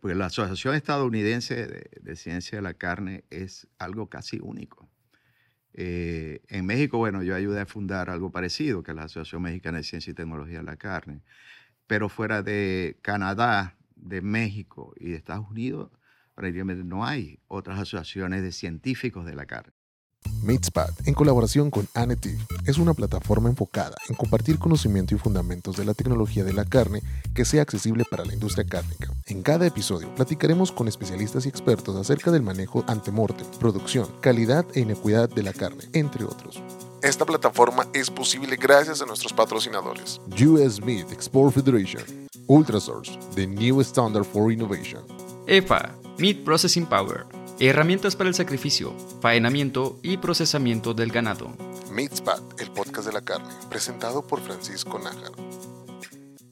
porque la Asociación Estadounidense de, Ciencia de la Carne es algo casi único. Eh, en México, bueno, yo ayudé a fundar algo parecido, que es la Asociación Mexicana de Ciencia y Tecnología de la Carne, pero fuera de Canadá, de México y de Estados Unidos, prácticamente no hay otras asociaciones de científicos de la carne. MeatSpot, en colaboración con Anetiv, es una plataforma enfocada en compartir conocimiento y fundamentos de la tecnología de la carne que sea accesible para la industria cárnica. En cada episodio platicaremos con especialistas y expertos acerca del manejo antemortem, producción, calidad e inequidad de la carne, entre otros. Esta plataforma es posible gracias a nuestros patrocinadores. US Meat Export Federation, Ultrasource, the new standard for innovation. EFA, Meat Processing Power Herramientas para el sacrificio, faenamiento y procesamiento del ganado. Meatspot, el podcast de la carne, presentado por Francisco Nájar.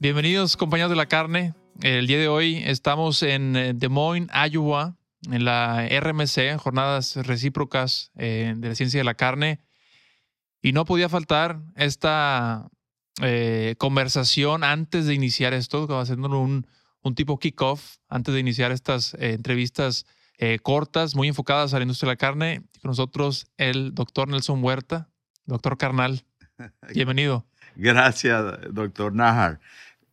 Bienvenidos compañeros de la carne. El día de hoy estamos en eh, Des Moines, Iowa, en la RMC, Jornadas Recíprocas eh, de la Ciencia de la Carne. Y no podía faltar esta eh, conversación antes de iniciar esto, haciendo un, un tipo kickoff, antes de iniciar estas entrevistas eh, cortas, muy enfocadas a la industria de la carne. Con nosotros el doctor Nelson Huerta, doctor Carnal. Bienvenido. Gracias, doctor Najar.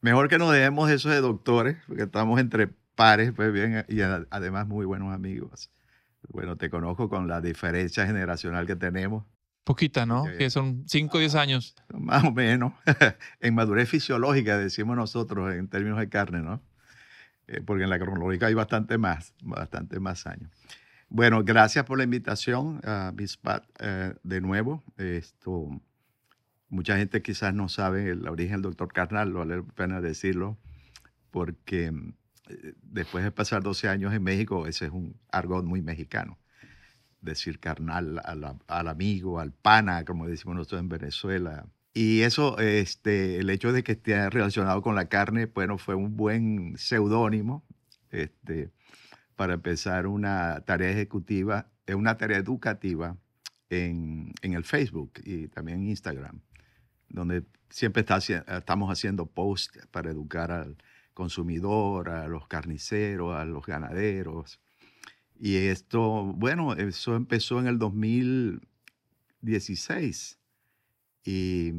Mejor que nos dejemos eso de doctores, porque estamos entre pares, pues bien, y además muy buenos amigos. Bueno, te conozco con la diferencia generacional que tenemos. Poquita, ¿no? Que son 5 o 10 años. Más o menos. en madurez fisiológica, decimos nosotros, en términos de carne, ¿no? Eh, porque en la cronológica hay bastante más, bastante más años. Bueno, gracias por la invitación a Bispat eh, de nuevo. Esto, mucha gente quizás no sabe el origen del doctor Carnal, vale la pena decirlo, porque eh, después de pasar 12 años en México, ese es un argot muy mexicano. Decir carnal al amigo, al pana, como decimos nosotros en Venezuela, y eso, este, el hecho de que esté relacionado con la carne, bueno, fue un buen seudónimo este, para empezar una tarea ejecutiva, eh, una tarea educativa en, en el Facebook y también en Instagram, donde siempre está, estamos haciendo posts para educar al consumidor, a los carniceros, a los ganaderos. Y esto, bueno, eso empezó en el 2016 y,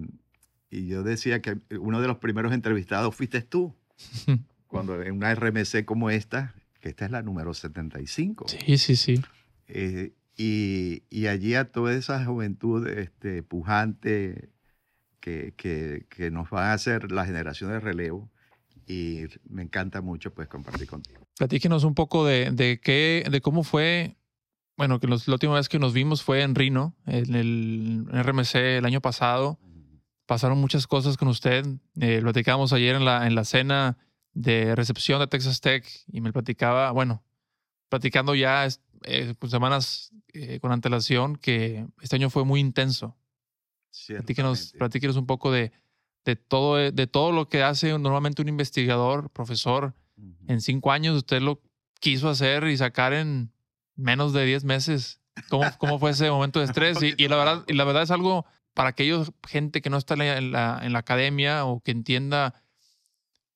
yo decía que uno de los primeros entrevistados fuiste tú, cuando en una RMC como esta, que esta es la número 75. Sí, sí, sí. Eh, y, allí a toda esa juventud este, pujante que, que, nos van a hacer la generación de relevo, y me encanta mucho pues compartir contigo. Platíquenos un poco de, de, qué, de cómo fue bueno, que la última vez que nos vimos fue en Rino, en el RMC el año pasado. Pasaron muchas cosas con usted. Eh, lo platicamos ayer en la, en la cena de recepción de Texas Tech y me platicaba, bueno, platicando ya eh, semanas eh, con antelación que este año fue muy intenso. Platíquenos, platíquenos un poco de, de, todo, de todo lo que hace normalmente un investigador, profesor. En cinco años usted lo quiso hacer y sacar en menos de 10 meses. ¿Cómo, ¿Cómo, fue ese momento de estrés? Y, la verdad, y la verdad es algo para aquellos gente que no está en la, en la, academia o que entienda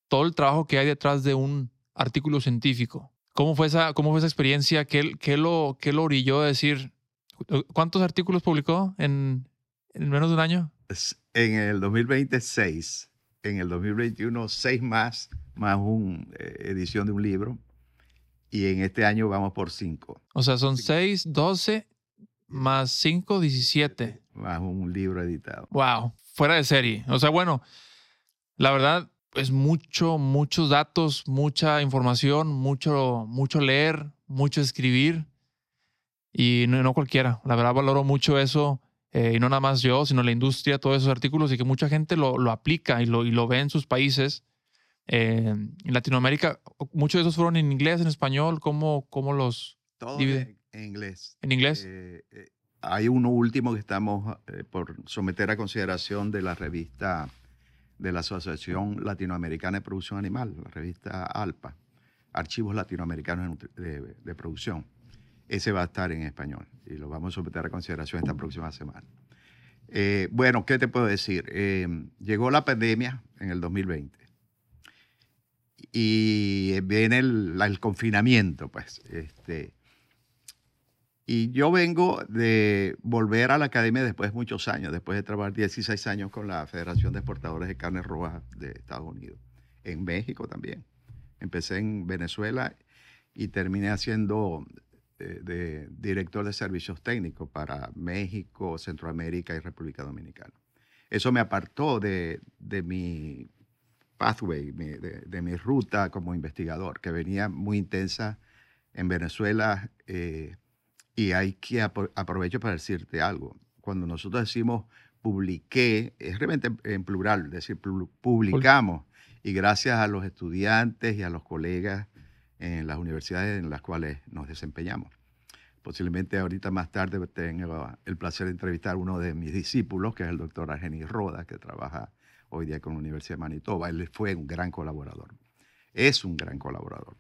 todo el trabajo que hay detrás de un artículo científico. ¿Cómo fue esa, cómo fue esa experiencia? ¿Qué, qué, lo, ¿Qué lo orilló a decir? ¿Cuántos artículos publicó en, en menos de un año? En el 2026, en el 2021, seis más, más una eh, edición de un libro y en este año vamos por 5. O sea, son 6, 12 más 5, 17. Más un libro editado. Wow, fuera de serie. O sea, bueno, la verdad es mucho, muchos datos, mucha información, mucho, mucho leer, mucho escribir. Y no, cualquiera. La verdad valoro mucho eso. Eh, y no nada más yo, sino la industria, todos esos artículos y que mucha gente lo, lo aplica y lo, y lo ve en sus países en Latinoamérica, muchos de esos fueron en inglés, en español, ¿cómo, cómo los Todos en, inglés. ¿En inglés? Eh, eh, hay uno último que estamos eh, por someter a consideración de la revista de la Asociación Latinoamericana de Producción Animal, la revista ALPA, Archivos Latinoamericanos de, de Producción. Ese va a estar en español y lo vamos a someter a consideración esta próxima semana. bueno, ¿qué te puedo decir? llegó la pandemia en el 2020 y viene el, confinamiento, pues. Este, y yo vengo de volver a la academia después de muchos años, después de trabajar 16 años con la Federación de Exportadores de Carne Roja de Estados Unidos, en México también. Empecé en Venezuela y terminé haciendo eh, de, director de servicios técnicos para México, Centroamérica y República Dominicana. Eso me apartó de, de mi pathway, de, de, mi ruta como investigador, que venía muy intensa en Venezuela. Eh, y hay que aprovecho para decirte algo. Cuando nosotros decimos publiqué, es realmente en plural, es decir, publicamos. Y gracias a los estudiantes y a los colegas en las universidades en las cuales nos desempeñamos. Posiblemente ahorita más tarde tenga el placer de entrevistar a uno de mis discípulos, que es el doctor Argenis Roda, que trabaja hoy día con la Universidad de Manitoba. Él fue un gran colaborador. Es un gran colaborador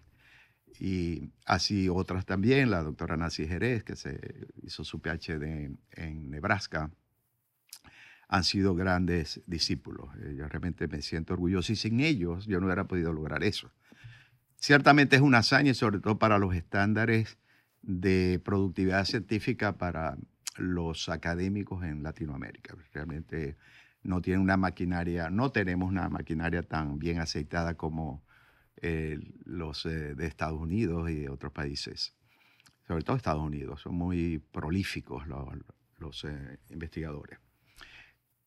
y así otras también, la doctora Nancy Jerez, que se hizo su PhD en Nebraska, han sido grandes discípulos. Eh, yo realmente me siento orgulloso y sin ellos yo no hubiera podido lograr eso. Ciertamente es una hazaña, sobre todo para los estándares de productividad científica para los académicos en Latinoamérica. Realmente no tienen una maquinaria, no tenemos una maquinaria tan bien aceitada como eh, los eh, de Estados Unidos y de otros países, sobre todo Estados Unidos, son muy prolíficos los, eh, investigadores.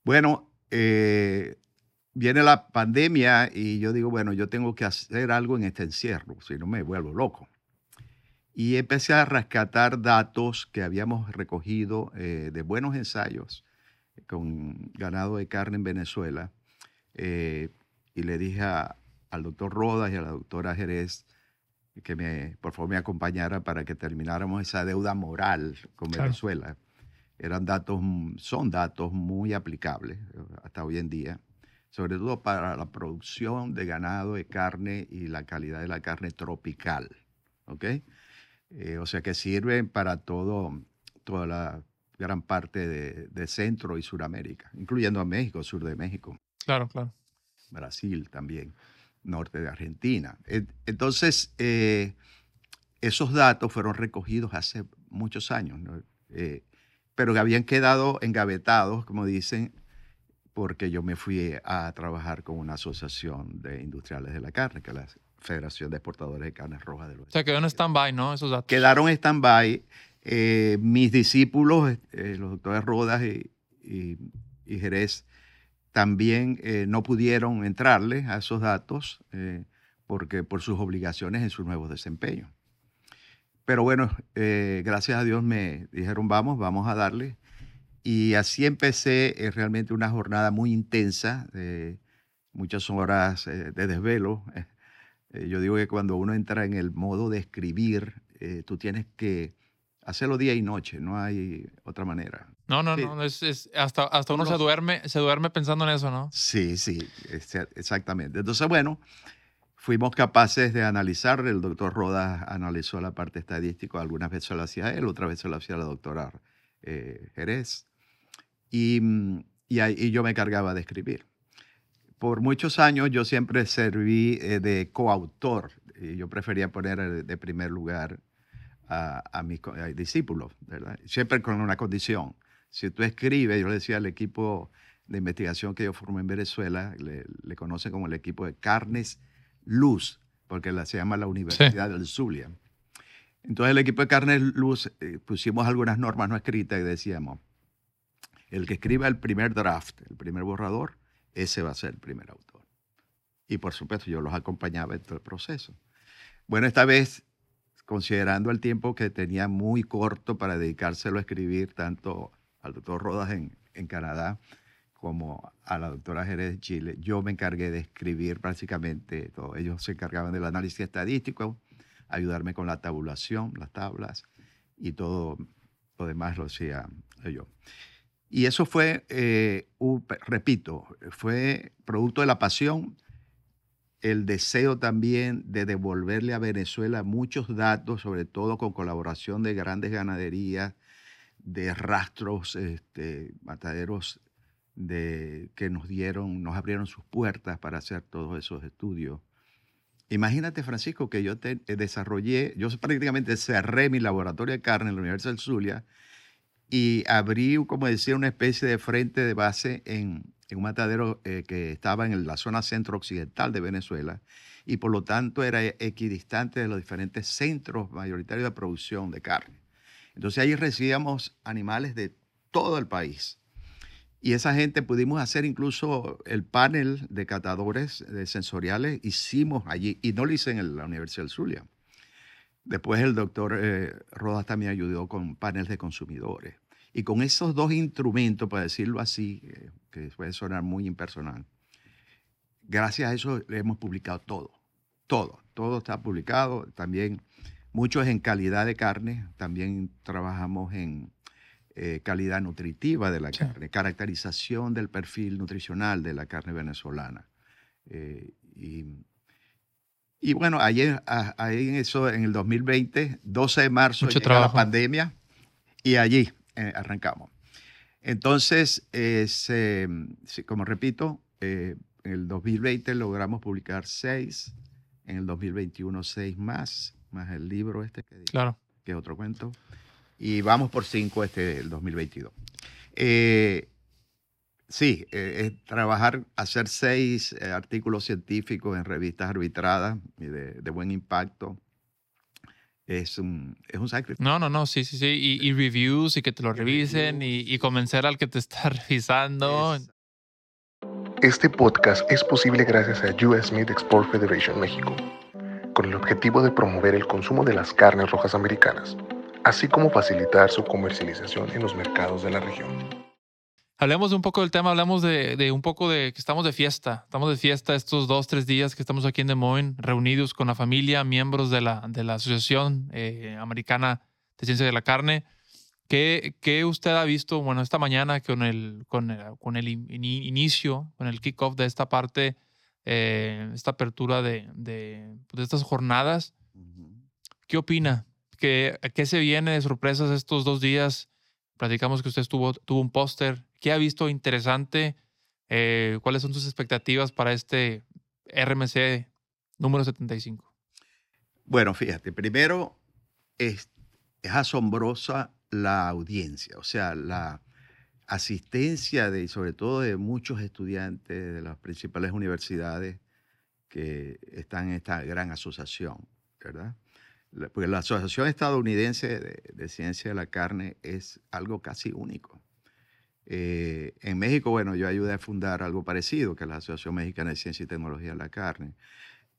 Bueno, viene la pandemia y yo digo, bueno, yo tengo que hacer algo en este encierro, si no me vuelvo loco. Y empecé a rescatar datos que habíamos recogido de buenos ensayos con ganado de carne en Venezuela. y le dije a, al doctor Rodas y a la doctora Jerez que me, por favor me acompañara para que termináramos esa deuda moral con Venezuela. Eran datos, son datos muy aplicables eh, hasta hoy en día, sobre todo para la producción de ganado de carne y la calidad de la carne tropical. ¿Ok? Eh, o sea que sirven para todo, toda la gran parte de, de Centro y Suramérica, incluyendo a México, sur de México. Claro, claro. Brasil también norte de Argentina. Entonces, eh, esos datos fueron recogidos hace muchos años, eh, pero que habían quedado engavetados, como dicen, porque yo me fui a trabajar con una asociación de industriales de la carne, que es la Federación de Exportadores de Carnes Rojas de los O sea, quedó en stand-by, ¿no? Esos datos. Quedaron en stand-by. Eh, mis discípulos, los doctores Rodas y, Jerez, también eh, no pudieron entrarle a esos datos eh, porque por sus obligaciones en sus nuevos desempeños. Pero bueno, eh, gracias a Dios me dijeron, vamos, vamos a darle. Y así empecé realmente una jornada muy intensa, muchas horas de desvelo. yo digo que cuando uno entra en el modo de escribir, tú tienes que hacerlo día y noche, no hay otra manera. No, no, no, es, hasta, hasta uno, se, duerme, se duerme pensando en eso, ¿no? Sí, sí, exactamente. Entonces, bueno, fuimos capaces de analizar, el doctor Rodas analizó la parte estadística, algunas veces lo hacía él, otras veces lo hacía la doctora eh, Jerez, y, y, yo me encargaba de escribir. Por muchos años yo siempre serví eh, de coautor, y yo prefería poner de primer lugar a, a mis discípulos, ¿verdad? Siempre con una condición si tú escribes, yo le decía al equipo de investigación que yo formé en Venezuela, le, le conocen como el equipo de Carnes Luz, porque la, se llama la Universidad del Zulia. Entonces el equipo de Carnes Luz eh, pusimos algunas normas no escritas y decíamos, el que escriba el primer draft, el primer borrador, ese va a ser el primer autor. Y por supuesto yo los acompañaba en todo el proceso. Bueno, esta vez, considerando el tiempo que tenía muy corto para dedicárselo a escribir tanto al doctor Rodas en, en Canadá como a la doctora Jerez de Chile, yo me encargué de escribir prácticamente todo. Ellos se encargaban del análisis estadístico, ayudarme con la tabulación, las tablas y todo lo demás lo hacía yo. Y eso fue, eh, repito, fue producto de la pasión, el deseo también de devolverle a Venezuela muchos datos, sobre todo con colaboración de grandes ganaderías, de rastros, este, mataderos de, que nos dieron, nos abrieron sus puertas para hacer todos esos estudios. Imagínate, Francisco, que yo te, eh, desarrollé, yo prácticamente cerré mi laboratorio de carne en la Universidad del Zulia y abrí, como decía, una especie de frente de base en, en un matadero eh, que estaba en la zona centro-occidental de Venezuela y por lo tanto era equidistante de los diferentes centros mayoritarios de producción de carne. Entonces ahí recibíamos animales de todo el país. Y esa gente pudimos hacer incluso el panel de catadores de sensoriales, hicimos allí, y no lo hice en la Universidad del Zulia. Después el doctor eh, Rodas también ayudó con paneles de consumidores. Y con esos dos instrumentos, para decirlo así, eh, que puede sonar muy impersonal, gracias a eso hemos publicado todo, todo, todo está publicado. También muchos en calidad de carne, también trabajamos en eh, calidad nutritiva de la carne, caracterización del perfil nutricional de la carne venezolana. Eh, y, bueno, ahí, ahí en eso, en el 2020, 12 de marzo, llega la pandemia y allí eh, arrancamos. Entonces, como repito, en el 2020 logramos publicar seis, en el 2021 seis más, más el libro este que, claro. que es otro cuento y vamos por cinco este el 2022. Eh, sí, eh, es trabajar, hacer seis eh, artículos científicos en revistas arbitradas y de, buen impacto. Es un, es un sacrificio. No, no, no, sí, sí, sí. Y, reviews y que te lo revisen y, y, convencer al que te está revisando. Este podcast es posible gracias a US Meat Export Federation México, con el objetivo de promover el consumo de las carnes rojas americanas así como facilitar su comercialización en los mercados de la región. Hablemos un poco del tema, hablamos de, un poco de que estamos de fiesta. Estamos de fiesta estos dos, tres días que estamos aquí en Des Moines, reunidos con la familia, miembros de la, de la Asociación eh, Americana de Ciencia de la Carne. ¿Qué, ¿Qué, usted ha visto, bueno, esta mañana con el, con el, con el inicio, con el kickoff de esta parte, eh, esta apertura de, de, de estas jornadas? ¿Qué opina? ¿Qué, ¿Qué se viene de sorpresas estos dos días? Platicamos que usted estuvo, tuvo un póster. ¿Qué ha visto interesante? Eh, ¿Cuáles son sus expectativas para este RMC número 75? Bueno, fíjate, primero es, es asombrosa la audiencia, o sea, la asistencia de, sobre todo de muchos estudiantes de las principales universidades que están en esta gran asociación, ¿verdad? porque la Asociación Estadounidense de, Ciencia de la Carne es algo casi único. Eh, en México, bueno, yo ayudé a fundar algo parecido, que es la Asociación Mexicana de Ciencia y Tecnología de la Carne,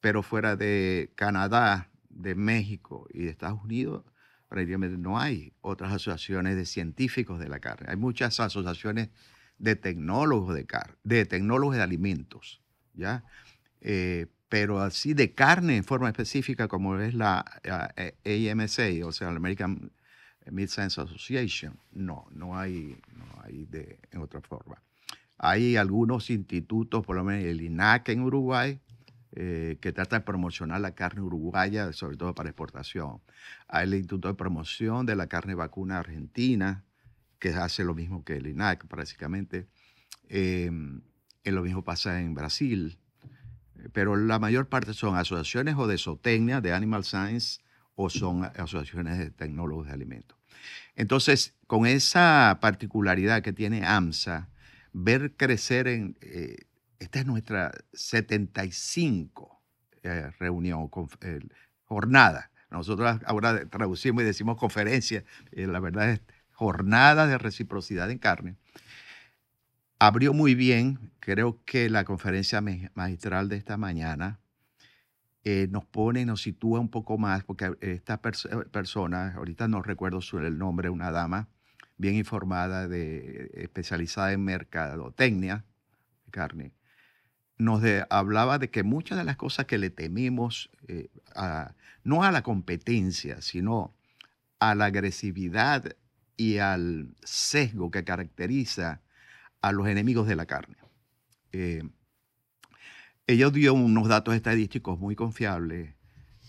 pero fuera de Canadá, de México y de Estados Unidos, prácticamente no hay otras asociaciones de científicos de la carne. Hay muchas asociaciones de tecnólogos de carne, de tecnólogos de alimentos, ¿ya? Eh, pero así de carne en forma específica como es la AMSA, o sea, la American Meat Science Association, no, no hay, no hay de, en otra forma. Hay algunos institutos, por lo menos el INAC en Uruguay, eh, que trata de promocionar la carne uruguaya, sobre todo para exportación. Hay el Instituto de Promoción de la Carne Vacuna Argentina, que hace lo mismo que el INAC, prácticamente. Eh, lo mismo pasa en Brasil pero la mayor parte son asociaciones o de zootecnia, de animal science, o son asociaciones de tecnólogos de alimentos. Entonces, con esa particularidad que tiene AMSA, ver crecer en, eh, esta es nuestra 75 eh, reunión, eh, jornada. Nosotros ahora traducimos y decimos conferencia, la verdad es jornada de reciprocidad en carne abrió muy bien. Creo que la conferencia magistral de esta mañana eh, nos pone, nos sitúa un poco más, porque esta eh, persona, ahorita no recuerdo el nombre, una dama bien informada, de, especializada en mercadotecnia carne, nos hablaba de que muchas de las cosas que le temimos, eh, no a la competencia, sino a la agresividad y al sesgo que caracteriza a los enemigos de la carne. Eh, ella dio unos datos estadísticos muy confiables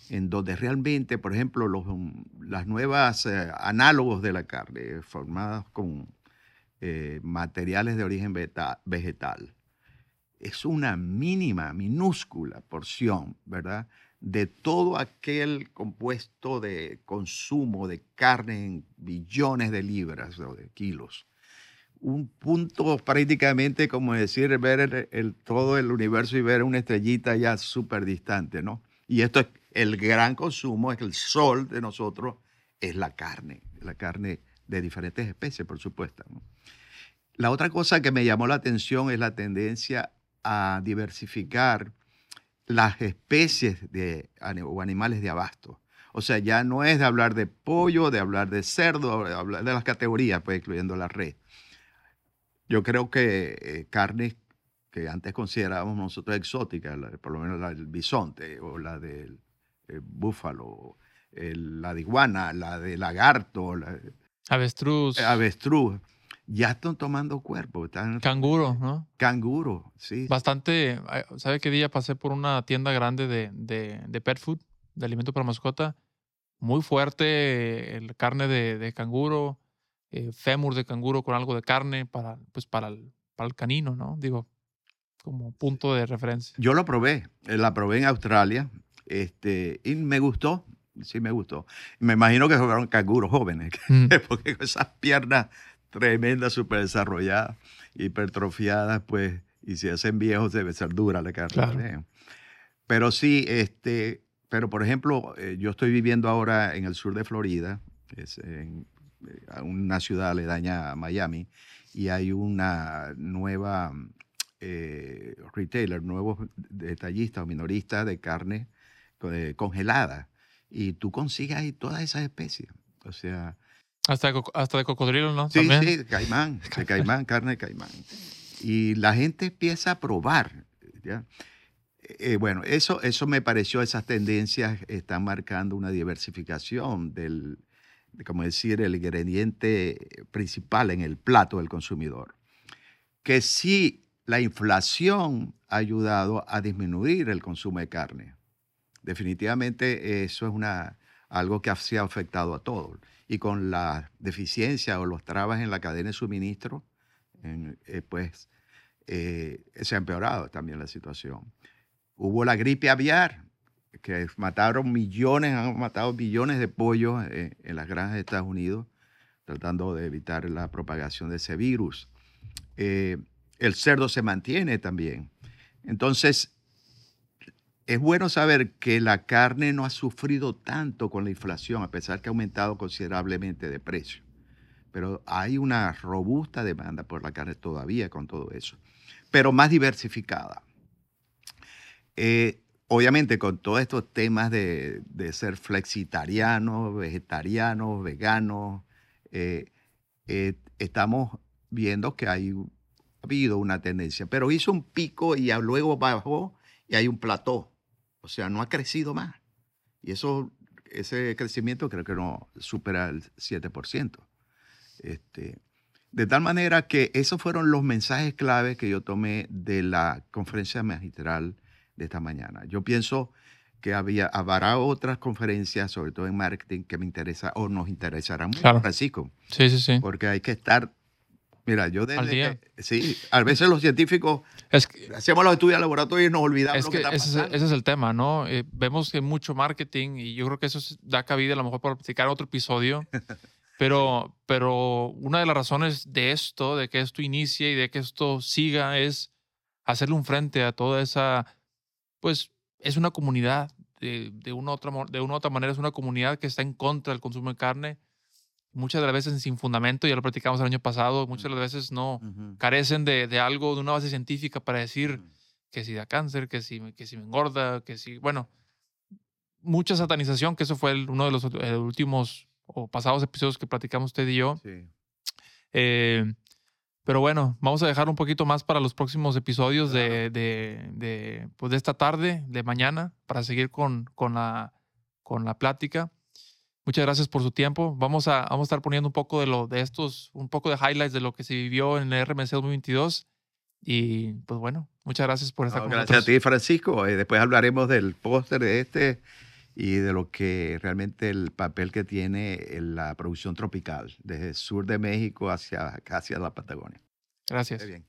en donde realmente, por ejemplo, los, las nuevas eh, análogos de la carne formadas con eh, materiales de origen vegetal, es una mínima, minúscula porción, ¿verdad? de todo aquel compuesto de consumo de carne en billones de libras o de kilos. Un punto prácticamente como decir ver todo el universo y ver una estrellita ya súper distante, ¿no? Y esto es el gran consumo, es el sol de nosotros, es la carne, la carne de diferentes especies, por supuesto. La otra cosa que me llamó la atención es la tendencia a diversificar las especies de, o animales de abasto. O sea, ya no es de hablar de pollo, de hablar de cerdo, de hablar de las categorías, pues incluyendo la red. Yo creo que eh, carnes que antes considerábamos nosotros exóticas, por lo menos la del bisonte o la del eh, búfalo, la de iguana, la de lagarto, la, avestruz. avestruz ya están tomando cuerpo. Están, canguro, ¿no? Canguro, sí. Bastante. ¿Sabe qué día pasé por una tienda grande de, de, pet food, de alimento para mascota? Muy fuerte, el carne de, de canguro, eh, fémur de canguro con algo de carne para, pues para, el, para el canino, ¿no? Digo, como punto de referencia. Yo lo probé, eh, la probé en Australia este, y me gustó, sí me gustó. Me imagino que fueron canguros jóvenes, mm. porque con esas piernas tremenda, súper desarrollada, hipertrofiada, pues, y si hacen viejos debe ser dura la carne. Pero sí, este, pero por ejemplo, eh, yo estoy viviendo ahora en el sur de Florida, es en, una ciudad aledaña a Miami, y hay una nueva eh, retailer, nuevos detallistas o minoristas de carne congelada. Y tú consigues ahí todas esas especies. O sea, hasta hasta de cocodrilo, ¿no? Sí, sí, de caimán, de caimán, carne de caimán. Y la gente empieza a probar. ¿ya? Eh, bueno, eso, eso me pareció, esas tendencias están marcando una diversificación del, como decir, el ingrediente principal en el plato del consumidor. Que sí, la inflación ha ayudado a disminuir el consumo de carne. Definitivamente eso es una, algo que se ha afectado a todos y con la deficiencia o los trabas en la cadena de suministro, eh, pues eh, se ha empeorado también la situación. Hubo la gripe aviar, que mataron millones, han matado billones de pollos eh, en las granjas de Estados Unidos, tratando de evitar la propagación de ese virus. el cerdo se mantiene también. Entonces, es bueno saber que la carne no ha sufrido tanto con la inflación, a pesar que ha aumentado considerablemente de precio. Pero hay una robusta demanda por la carne todavía con todo eso, pero más diversificada. Eh, obviamente con todos estos temas de, ser flexitariano, vegetariano, vegano, eh, eh, estamos viendo que ha habido una tendencia, pero hizo un pico y luego bajó y hay un plató. O sea, no ha crecido más. Y eso, ese crecimiento creo que no supera el 7%. Este, de tal manera que esos fueron los mensajes claves que yo tomé de la conferencia magistral de esta mañana. Yo pienso que había, habrá otras conferencias, sobre todo en marketing, que me interesa o nos interesarán mucho, Francisco. Sí, sí, sí. Porque hay que estar Mira, yo desde sí, a veces los científicos hacemos los estudios de laboratorio y nos olvidamos es lo que, está ese, Es, ese es el tema, ¿no? Eh, vemos que mucho marketing y yo creo que eso da cabida a lo mejor para platicar otro episodio. pero, pero una de las razones de esto, de que esto inicie y de que esto siga, es hacerle un frente a toda esa, pues es una comunidad, de, de, una otra, de una u otra manera es una comunidad que está en contra del consumo de carne muchas de las veces sin fundamento, ya lo platicamos el año pasado, muchas de las veces no carecen de, de, algo, de una base científica para decir que si da cáncer, que si, que si me engorda, que si, bueno, mucha satanización, que eso fue uno de los eh, últimos o pasados episodios que platicamos usted y yo. Sí. Eh, pero bueno, vamos a dejar un poquito más para los próximos episodios de, de, de, pues de esta tarde, de mañana, para seguir con, con, la, con la plática. Muchas gracias por su tiempo. Vamos a, vamos a estar poniendo un poco de lo de estos, un poco de highlights de lo que se vivió en el RMC 2022. Y pues bueno, muchas gracias por estar con nosotros. Gracias a ti, Francisco. Eh, después hablaremos del póster de este y de lo que realmente el papel que tiene en la producción tropical, desde el sur de México hacia, hacia la Patagonia. Gracias. bien.